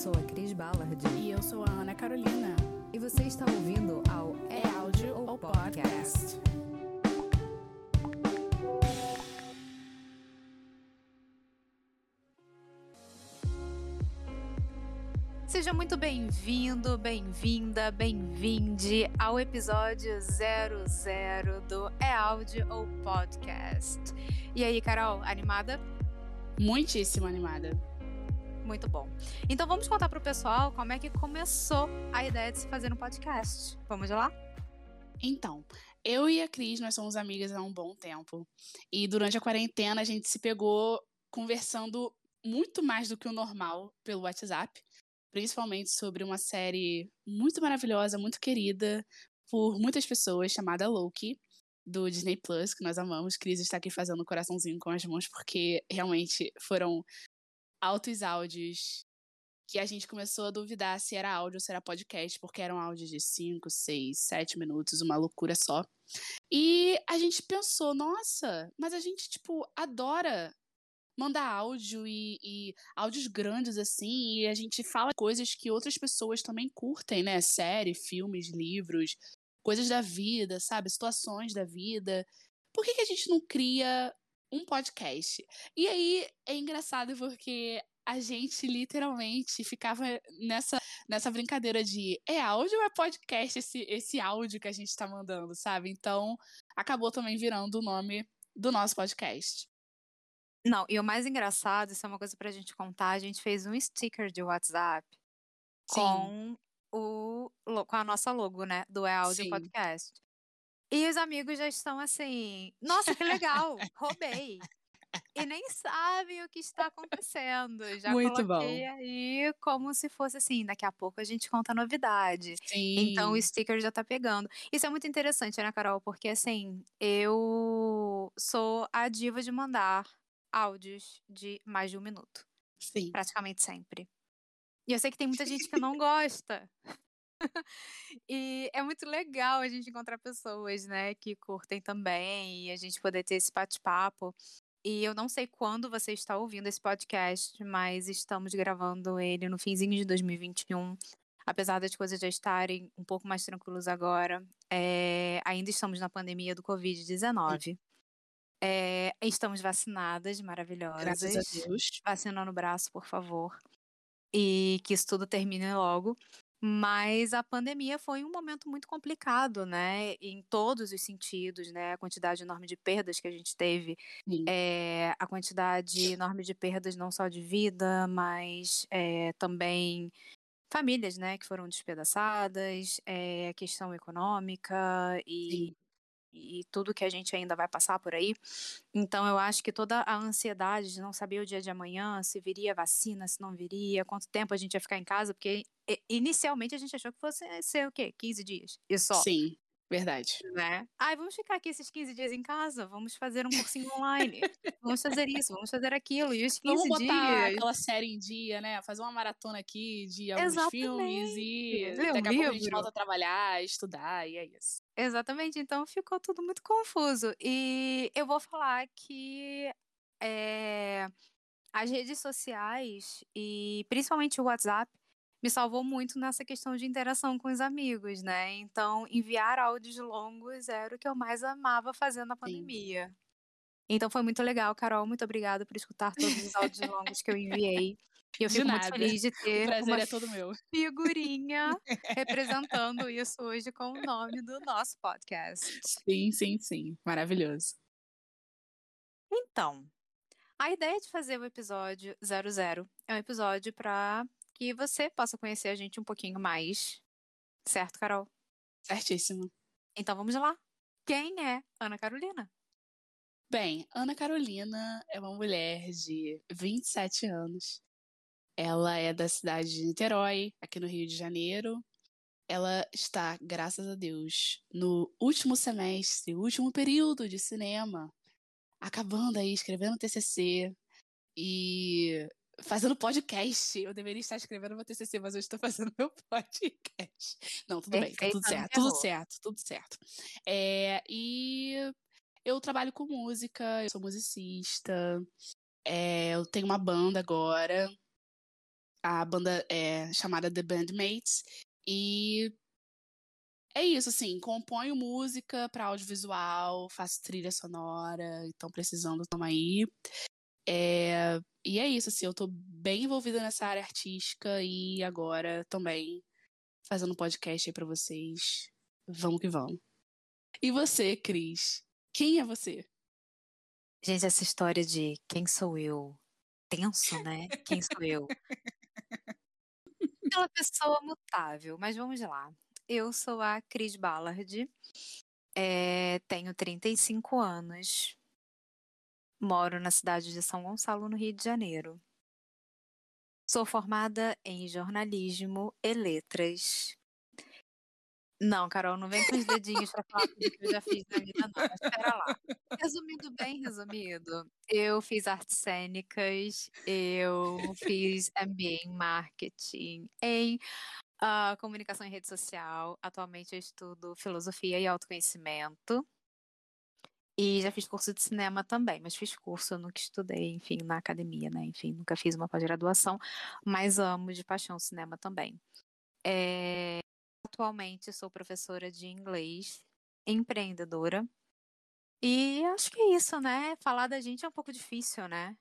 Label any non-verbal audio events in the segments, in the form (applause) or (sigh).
sou a Cris Ballard. E eu sou a Ana Carolina. E você está ouvindo ao É Áudio ou Podcast. Seja muito bem-vindo, bem-vinda, bem-vinde ao episódio 00 do É Áudio ou Podcast. E aí, Carol, animada? Muitíssimo animada. Muito bom. Então vamos contar pro pessoal como é que começou a ideia de se fazer um podcast. Vamos lá? Então, eu e a Cris, nós somos amigas há um bom tempo. E durante a quarentena a gente se pegou conversando muito mais do que o normal pelo WhatsApp, principalmente sobre uma série muito maravilhosa, muito querida por muitas pessoas, chamada Loki, do Disney Plus, que nós amamos. Cris está aqui fazendo um coraçãozinho com as mãos, porque realmente foram altos áudios que a gente começou a duvidar se era áudio ou se era podcast, porque eram áudios de 5, 6, 7 minutos, uma loucura só. E a gente pensou, nossa, mas a gente, tipo, adora mandar áudio e, e áudios grandes assim, e a gente fala coisas que outras pessoas também curtem, né? Série, filmes, livros, coisas da vida, sabe? Situações da vida. Por que, que a gente não cria um podcast? E aí é engraçado porque a gente literalmente ficava nessa, nessa brincadeira de é áudio ou é podcast esse, esse áudio que a gente tá mandando, sabe? Então acabou também virando o nome do nosso podcast. Não, e o mais engraçado, isso é uma coisa pra gente contar, a gente fez um sticker de WhatsApp com o com a nossa logo, né, do É Áudio Sim. Podcast. E os amigos já estão assim, nossa, que legal, (laughs) roubei. E nem sabem o que está acontecendo. Já Muito coloquei aí como se fosse assim, daqui a pouco a gente conta a novidade. Sim. Então o sticker já tá pegando. Isso é muito interessante, né, Carol? Porque assim, eu sou a diva de mandar áudios de mais de um minuto. Sim. Praticamente sempre. E eu sei que tem muita gente que não gosta. (laughs) (laughs) e é muito legal a gente encontrar pessoas, né, que curtem também e a gente poder ter esse bate-papo. E eu não sei quando você está ouvindo esse podcast, mas estamos gravando ele no finzinho de 2021. Apesar das coisas já estarem um pouco mais tranquilas agora, é, ainda estamos na pandemia do Covid-19. É, estamos vacinadas, maravilhosas. Graças a Deus. Vacina no braço, por favor. E que isso tudo termine logo. Mas a pandemia foi um momento muito complicado, né? Em todos os sentidos, né? A quantidade enorme de perdas que a gente teve, é, a quantidade enorme de perdas não só de vida, mas é, também famílias, né? Que foram despedaçadas, é, a questão econômica e, Sim. E tudo que a gente ainda vai passar por aí. Então, eu acho que toda a ansiedade de não saber o dia de amanhã, se viria vacina, se não viria, quanto tempo a gente ia ficar em casa, porque inicialmente a gente achou que fosse ser o quê? 15 dias. E só, Sim, verdade. né? Ai, vamos ficar aqui esses 15 dias em casa, vamos fazer um cursinho online, vamos fazer isso, vamos fazer aquilo. E os 15 Vamos botar dias. aquela série em dia, né? Fazer uma maratona aqui de alguns filmes e Exatamente. Um daqui a pouco a gente volta a trabalhar, estudar, e é isso. Exatamente, então ficou tudo muito confuso. E eu vou falar que é, as redes sociais e principalmente o WhatsApp me salvou muito nessa questão de interação com os amigos, né? Então, enviar áudios longos era o que eu mais amava fazer na pandemia. Então foi muito legal, Carol. Muito obrigada por escutar todos os áudios longos que eu enviei. E eu fico muito feliz de ter uma é figurinha (laughs) representando isso hoje com o nome do nosso podcast. Sim, sim, sim. Maravilhoso. Então, a ideia de fazer o episódio 00 é um episódio para que você possa conhecer a gente um pouquinho mais. Certo, Carol? Certíssimo. Então vamos lá. Quem é Ana Carolina? Bem, Ana Carolina é uma mulher de 27 anos. Ela é da cidade de Niterói, aqui no Rio de Janeiro. Ela está, graças a Deus, no último semestre, último período de cinema, acabando aí, escrevendo TCC e fazendo podcast. Eu deveria estar escrevendo meu TCC, mas eu estou fazendo meu (laughs) podcast. Não, tudo bem, tá tudo certo, tudo certo, tudo certo. É, e eu trabalho com música, eu sou musicista, é, eu tenho uma banda agora. a banda é chamada The Bandmates. E é isso, assim, componho música para audiovisual, faço trilha sonora, então precisando, tamo aí. É, e é isso, assim, eu tô bem envolvida nessa área artística e agora também fazendo podcast aí pra vocês. Vamos que vamos. E você, Cris? Quem é você? Gente, essa história de quem sou eu, tenso, né? Quem sou eu? Aquela pessoa mutável, mas vamos lá. Eu sou a Cris Ballard, é, tenho 35 anos, moro na cidade de São Gonçalo, no Rio de Janeiro. Sou formada em jornalismo e letras. Não, Carol, não vem com os dedinhos para falar tudo que eu já fiz na vida, não. Espera lá. Resumindo bem, resumido, eu fiz artes cênicas, eu fiz MBA em marketing, em uh, comunicação em rede social. Atualmente eu estudo filosofia e autoconhecimento. E já fiz curso de cinema também, mas fiz curso, nunca estudei, enfim, na academia, né? Enfim, nunca fiz uma pós-graduação, mas amo de paixão cinema também. É... Atualmente sou professora de inglês, empreendedora. E acho que é isso, né? Falar da gente é um pouco difícil, né?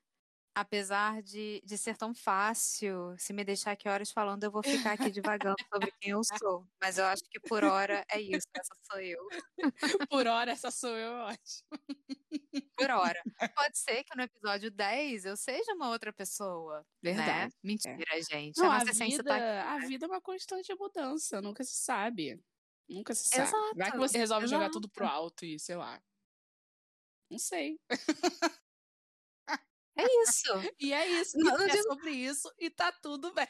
Apesar de, de ser tão fácil, se me deixar aqui horas falando, eu vou ficar aqui divagando sobre quem eu sou. Mas eu acho que por hora é isso, essa sou eu. (laughs) por hora, essa sou eu, eu acho. Por hora. (laughs) Pode ser que no episódio 10 eu seja uma outra pessoa. Né? Verdade. Né? Mentira, é. gente. Não, a, a vida, tá aqui, né? a vida é uma constante mudança, nunca se sabe. Nunca se sabe. Exato, Vai que você resolve exato. jogar tudo pro alto e sei lá. Não sei. (laughs) É isso. (laughs) E é isso. Não, não é digo... sobre isso e tá tudo bem.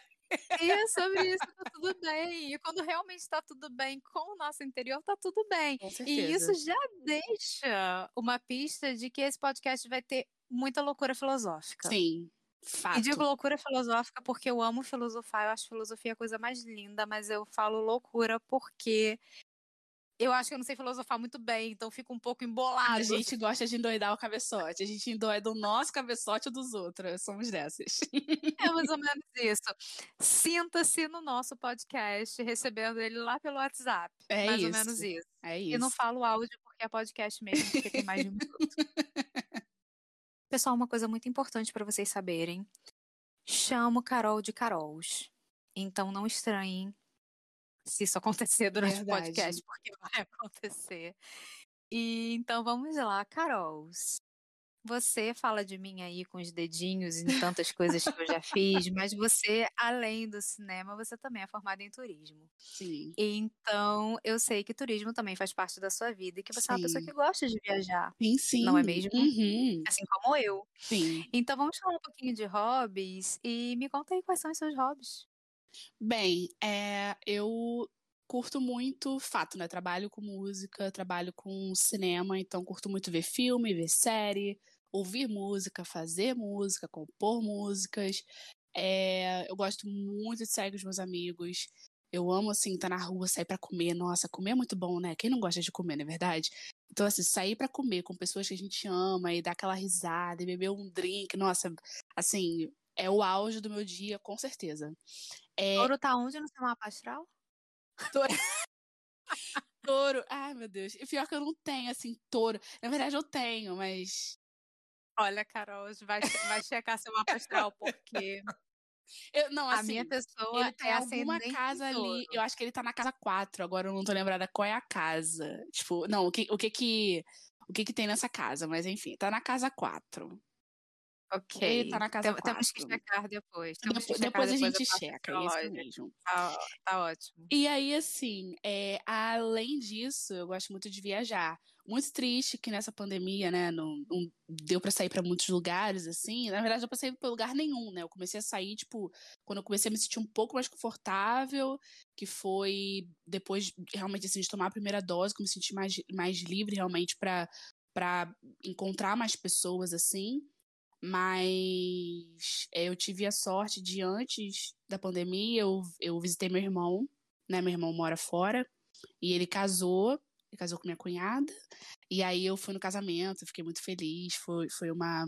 E é sobre isso, tá (laughs) tudo bem. E quando realmente tá tudo bem com o nosso interior, tá tudo bem. E isso já deixa uma pista de que esse podcast vai ter muita loucura filosófica. Sim. Fato. E digo loucura filosófica porque eu amo filosofar, eu acho filosofia a coisa mais linda, mas eu falo loucura porque eu acho que eu não sei filosofar muito bem, então fico um pouco embolado. A gente gosta de endoidar o cabeçote. A gente endoida o nosso cabeçote dos outros. Somos dessas. É mais ou menos isso. Sinta-se no nosso podcast, recebendo ele lá pelo WhatsApp. É mais isso. ou menos isso. É isso. E não falo áudio porque é podcast mesmo, porque tem mais de um (laughs) minuto. Pessoal, uma coisa muito importante para vocês saberem. Chamo Carol de Carols. Então não estranhem se isso acontecer durante Verdade. o podcast, porque (laughs) vai acontecer. E então vamos lá, Carol. Você fala de mim aí com os dedinhos e tantas coisas que eu já fiz, mas você, além do cinema, você também é formada em turismo. Sim. Então, eu sei que turismo também faz parte da sua vida e que você sim. é uma pessoa que gosta de viajar. Sim, sim. Não é mesmo? Uhum. Assim como eu. Sim. Então, vamos falar um pouquinho de hobbies e me conta aí quais são os seus hobbies. Bem, é, eu curto muito fato, né? Trabalho com música, trabalho com cinema, então curto muito ver filme, ver série, ouvir música, fazer música, compor músicas. É, eu gosto muito de sair com os meus amigos. Eu amo, assim, estar tá na rua, sair para comer. Nossa, comer é muito bom, né? Quem não gosta de comer, não é verdade? Então, assim, sair para comer com pessoas que a gente ama e dar aquela risada e beber um drink, nossa, assim, é o auge do meu dia, com certeza. É... Touro tá onde no seu mapa astral? Touro. (laughs) touro. Ai, meu Deus. E pior que eu não tenho, assim, touro. Na verdade, eu tenho, mas. Olha, Carol, vai, vai checar seu mapa astral, porque. Eu, não, assim, a minha pessoa ele tá é alguma casa ali. Eu acho que ele tá na casa 4, agora eu não tô lembrada qual é a casa. Tipo, não, o que, o que que. O que que tem nessa casa, mas enfim, tá na casa 4. Ok. Ele tá na casa Tem, Temos que checar depois. Depois, checar depois, a gente checa, é isso mesmo. Tá, tá, ótimo. E aí, assim, é, além disso, eu gosto muito de viajar. Muito triste que nessa pandemia, né, não, não deu para sair para muitos lugares, assim. Na verdade, eu passei para lugar nenhum, né? Eu comecei a sair, tipo, quando eu comecei a me sentir um pouco mais confortável, que foi depois, realmente, assim, de tomar a primeira dose, que eu me senti mais, mais livre, realmente, para encontrar mais pessoas, assim. Mas eh, eu tive a sorte de, antes da pandemia, eu, eu visitei meu irmão, né? Meu irmão mora fora, e ele casou, ele casou com minha cunhada, e aí eu fui no casamento, fiquei muito feliz, foi, foi uma,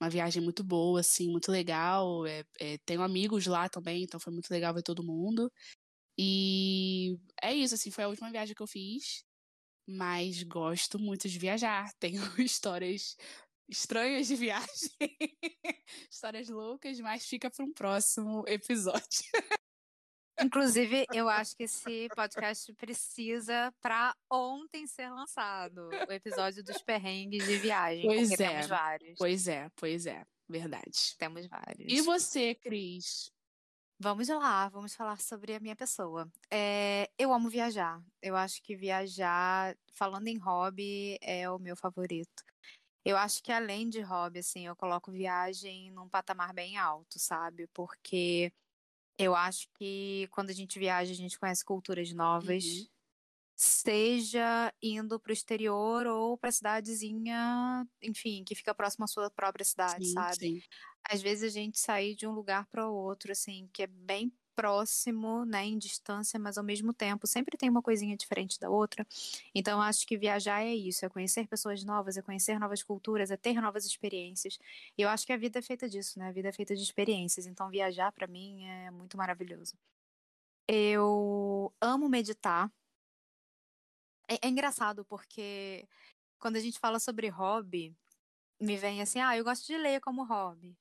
uma viagem muito boa, assim, muito legal. É, é, tenho amigos lá também, então foi muito legal ver todo mundo. E é isso, assim, foi a última viagem que eu fiz. Mas gosto muito de viajar. (laughs) Tenho histórias estranhas de viagem, (laughs) histórias loucas, mas fica para um próximo episódio. Inclusive, eu acho que esse podcast precisa para ontem ser lançado o episódio dos perrengues de viagem. Pois é. temos vários. Pois é, pois é, verdade. Temos vários. E você, Cris? Vamos lá, vamos falar sobre a minha pessoa. É, eu amo viajar. Eu acho que viajar, falando em hobby, é o meu favorito. Eu acho que além de hobby, assim, eu coloco viagem num patamar bem alto, sabe? Porque eu acho que quando a gente viaja, a gente conhece culturas novas. Uhum. Seja indo para o exterior ou para cidadezinha, enfim, que fica próximo à sua própria cidade, Sim, sabe? sim. Às vezes a gente sair de um lugar para outro, assim, que é bem próximo, né, em distância, mas ao mesmo tempo sempre tem uma coisinha diferente da outra. Então acho que viajar é isso, é conhecer pessoas novas, é conhecer novas culturas, é ter novas experiências. E eu acho que a vida é feita disso, né? A vida é feita de experiências. Então viajar para mim é muito maravilhoso. Eu amo meditar. É, é engraçado porque quando a gente fala sobre hobby, me vem assim, ah, eu gosto de ler como hobby.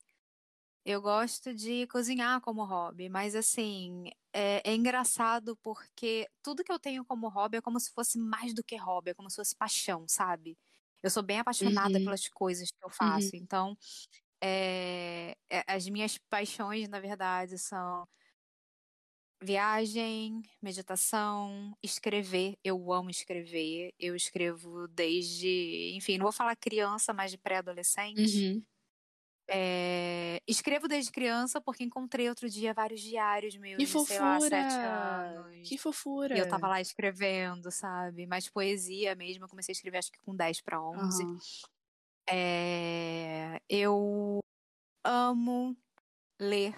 Eu gosto de cozinhar como hobby, mas assim, é, é engraçado porque tudo que eu tenho como hobby é como se fosse mais do que hobby, é como se fosse paixão, sabe? Eu sou bem apaixonada Uhum. pelas coisas que eu Uhum. faço, então é, é, as minhas paixões, na verdade, são viagem, meditação, escrever. Eu amo escrever. Eu escrevo desde, enfim, não vou falar criança, mas de pré-adolescente. Uhum. É, escrevo desde criança porque encontrei outro dia vários diários meus Que de, sei lá, sete fofura! anos. Que fofura! E eu tava lá escrevendo, sabe? Mas poesia mesmo, eu comecei a escrever acho que com 10 para 11. Aham. É, eu amo ler,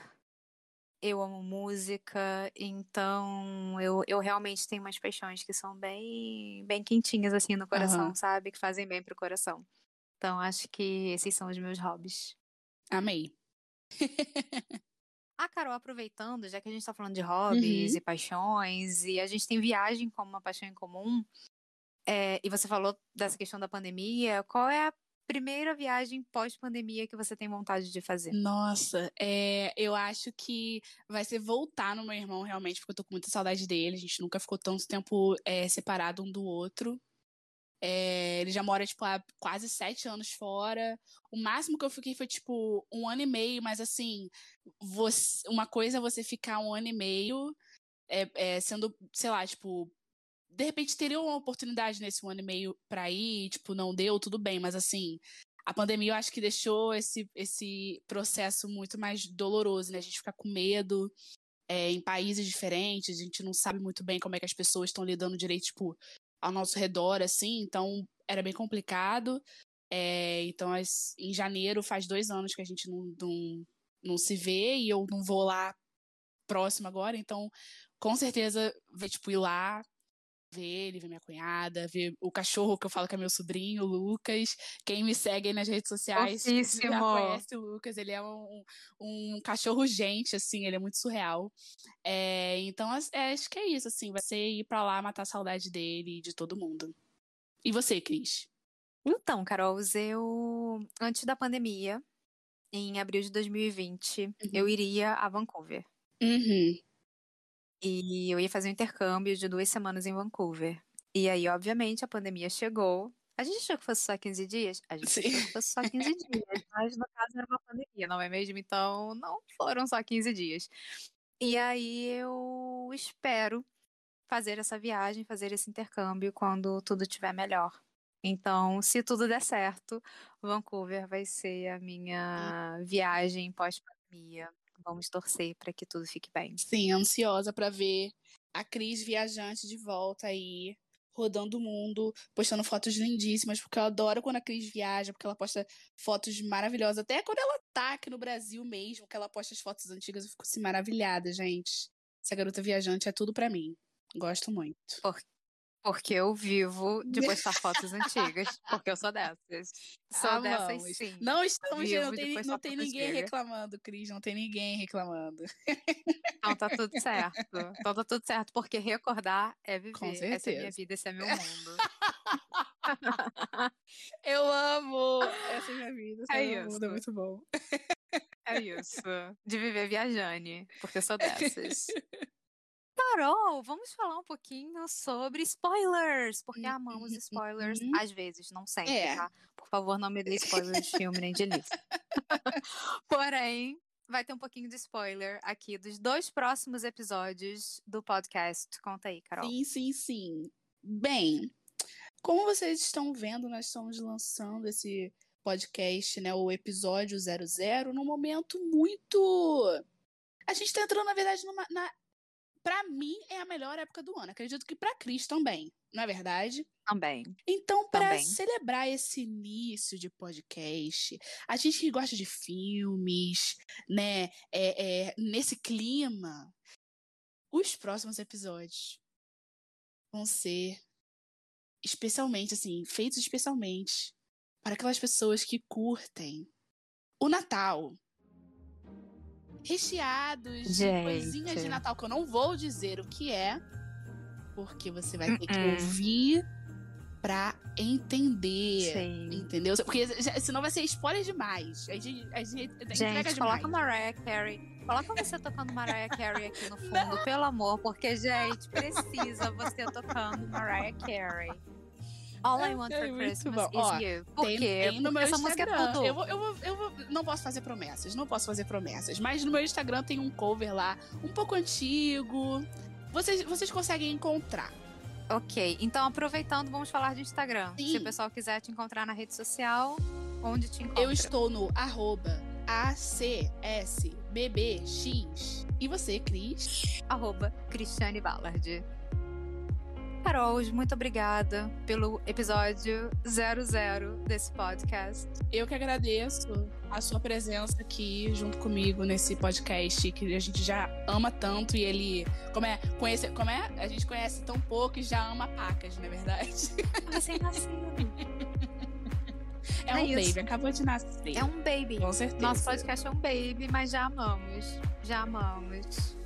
eu amo música, então eu, eu realmente tenho umas paixões que são bem, bem quentinhas assim no coração, Aham. sabe? Que fazem bem pro coração. Então acho que esses são os meus hobbies. Amei. (laughs) Ah, Carol, aproveitando, já que a gente tá falando de hobbies Uhum. e paixões, e a gente tem viagem como uma paixão em comum, é, e você falou dessa questão da pandemia, qual é a primeira viagem pós-pandemia que você tem vontade de fazer? Nossa, é, eu acho que vai ser voltar no meu irmão realmente, porque eu tô com muita saudade dele. A gente nunca ficou tanto tempo é, separado um do outro. É, ele já mora, tipo, há quase sete anos fora. O máximo que eu fiquei foi, tipo, um ano e meio, mas assim, você- uma coisa é você ficar um ano e meio é, é, sendo, sei lá, tipo, de repente teria uma oportunidade nesse ano e meio pra ir, tipo, não deu, tudo bem, mas assim, a pandemia eu acho que deixou esse, esse processo muito mais doloroso, né? A gente fica com medo é, em países diferentes, a gente não sabe muito bem como é que as pessoas estão lidando direito, tipo, ao nosso redor, assim, então era bem complicado. É, então, as- em janeiro faz dois anos que a gente não, não, não se vê e eu não vou lá próximo agora, então com certeza ver, tipo, ir lá, ver ele, ver minha cunhada, ver o cachorro que eu falo que é meu sobrinho, o Lucas. Quem me segue aí nas redes sociais já conhece o Lucas, ele é um, um cachorro gente, assim, ele é muito surreal. É, então, é, acho que é isso, assim, vai ser ir pra lá matar a saudade dele e de todo mundo. E você, Cris? Então, Carol, eu antes da pandemia, em abril de 2020, eu iria a Vancouver. Uhum. E eu ia fazer um intercâmbio de duas semanas em Vancouver. E aí, obviamente, a pandemia chegou. A gente achou que fosse só 15 dias? A gente Sim. achou que fosse só 15 (laughs) dias, mas no caso era uma pandemia, não é mesmo? Então, não foram só 15 dias. E aí eu espero fazer essa viagem, fazer esse intercâmbio quando tudo estiver melhor. Então, se tudo der certo, Vancouver vai ser a minha viagem pós-pandemia. Vamos torcer para que tudo fique bem. Sim, ansiosa pra ver a Cris viajante de volta aí, rodando o mundo, postando fotos lindíssimas, porque eu adoro quando a Cris viaja, porque ela posta fotos maravilhosas. Até quando ela tá aqui no Brasil mesmo, que ela posta as fotos antigas, eu fico assim maravilhada, gente. Essa garota viajante é tudo pra mim. Gosto muito. Porque eu vivo de postar (laughs) fotos antigas. Porque eu sou dessas. Sou dessas sim. Não estamos, não tem, não tem ninguém reclamando, Cris, não tem ninguém reclamando. Então tá tudo (laughs) certo. Então tá tudo certo, porque recordar é viver. Com Essa é minha certeza. vida, esse é meu mundo. (laughs) Eu amo essa é minha vida, esse É é meu mundo, é isso. muito bom. É isso. De viver viajane, porque eu sou dessas. Carol, vamos falar um pouquinho sobre spoilers, porque Hum, amamos hum, spoilers, hum. às vezes, não sempre, É. tá? Por favor, não me dê spoiler de filme nem de livro. (laughs) Porém, vai ter um pouquinho de spoiler aqui dos dois próximos episódios do podcast. Conta aí, Carol. Sim, sim, sim. Bem, como vocês estão vendo, nós estamos lançando esse podcast, né, o episódio 00, num momento muito. A gente tá entrando, na verdade, numa. Na... Pra mim, é a melhor época do ano. Acredito que pra Cris também, não é verdade? Também. Então, para celebrar esse início de podcast, a gente que gosta de filmes, né, é, é, nesse clima, os próximos episódios vão ser especialmente, assim, feitos especialmente para aquelas pessoas que curtem o Natal. Recheados de coisinhas de Natal que eu não vou dizer o que é, porque você vai ter que Uh-uh. ouvir pra entender. Sim. Entendeu? Porque senão vai ser spoiler demais. A gente, a gente entrega Gente, demais. coloca Mariah Carey. Coloca você tocando Mariah Carey aqui no fundo, (laughs) pelo amor, porque, gente, precisa você tocando Mariah Carey. All I Want É for Christmas bom. is Ó, You. Por Tem, quê? tem Porque essa música é Instagram. tudo. Eu, vou, eu, vou, eu vou- não posso fazer promessas, não posso fazer promessas. Mas no meu Instagram tem um cover lá, um pouco antigo. Vocês, vocês conseguem encontrar. Ok, então aproveitando, vamos falar de Instagram. Se Sim. o pessoal quiser te encontrar na rede social, onde te encontra? Eu estou no arroba ACSBBX. E você, Cris? Arroba Cristiane Ballard. Carol, muito obrigada pelo episódio 00 desse podcast. Eu que agradeço a sua presença aqui junto comigo nesse podcast que a gente já ama tanto e ele. Como é? Conhece, como é? A gente conhece tão pouco e já ama pacas, não é verdade? (laughs) Recém-nascido. É, É um isso. baby, acabou de nascer. É um baby. Com certeza. Nosso podcast é um baby, mas já amamos. Já amamos.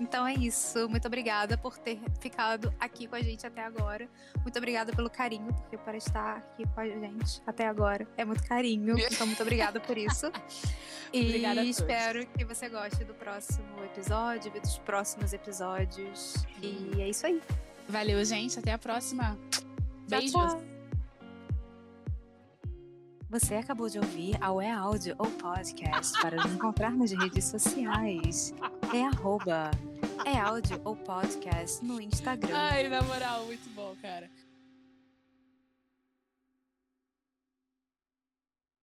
Então é isso. Muito obrigada por ter ficado aqui com a gente até agora. Muito obrigada pelo carinho, porque para estar aqui com a gente até agora é muito carinho. (laughs) Então, muito obrigada por isso. (laughs) E espero que você goste do próximo episódio, dos próximos episódios. E é isso aí. Valeu, gente. Até a próxima. Tchau, Beijos. tchau. Você acabou de ouvir ao É Áudio ou Podcast para nos encontrar nas redes sociais. É arroba É Áudio ou Podcast no Instagram. Ai, na moral, muito bom, cara.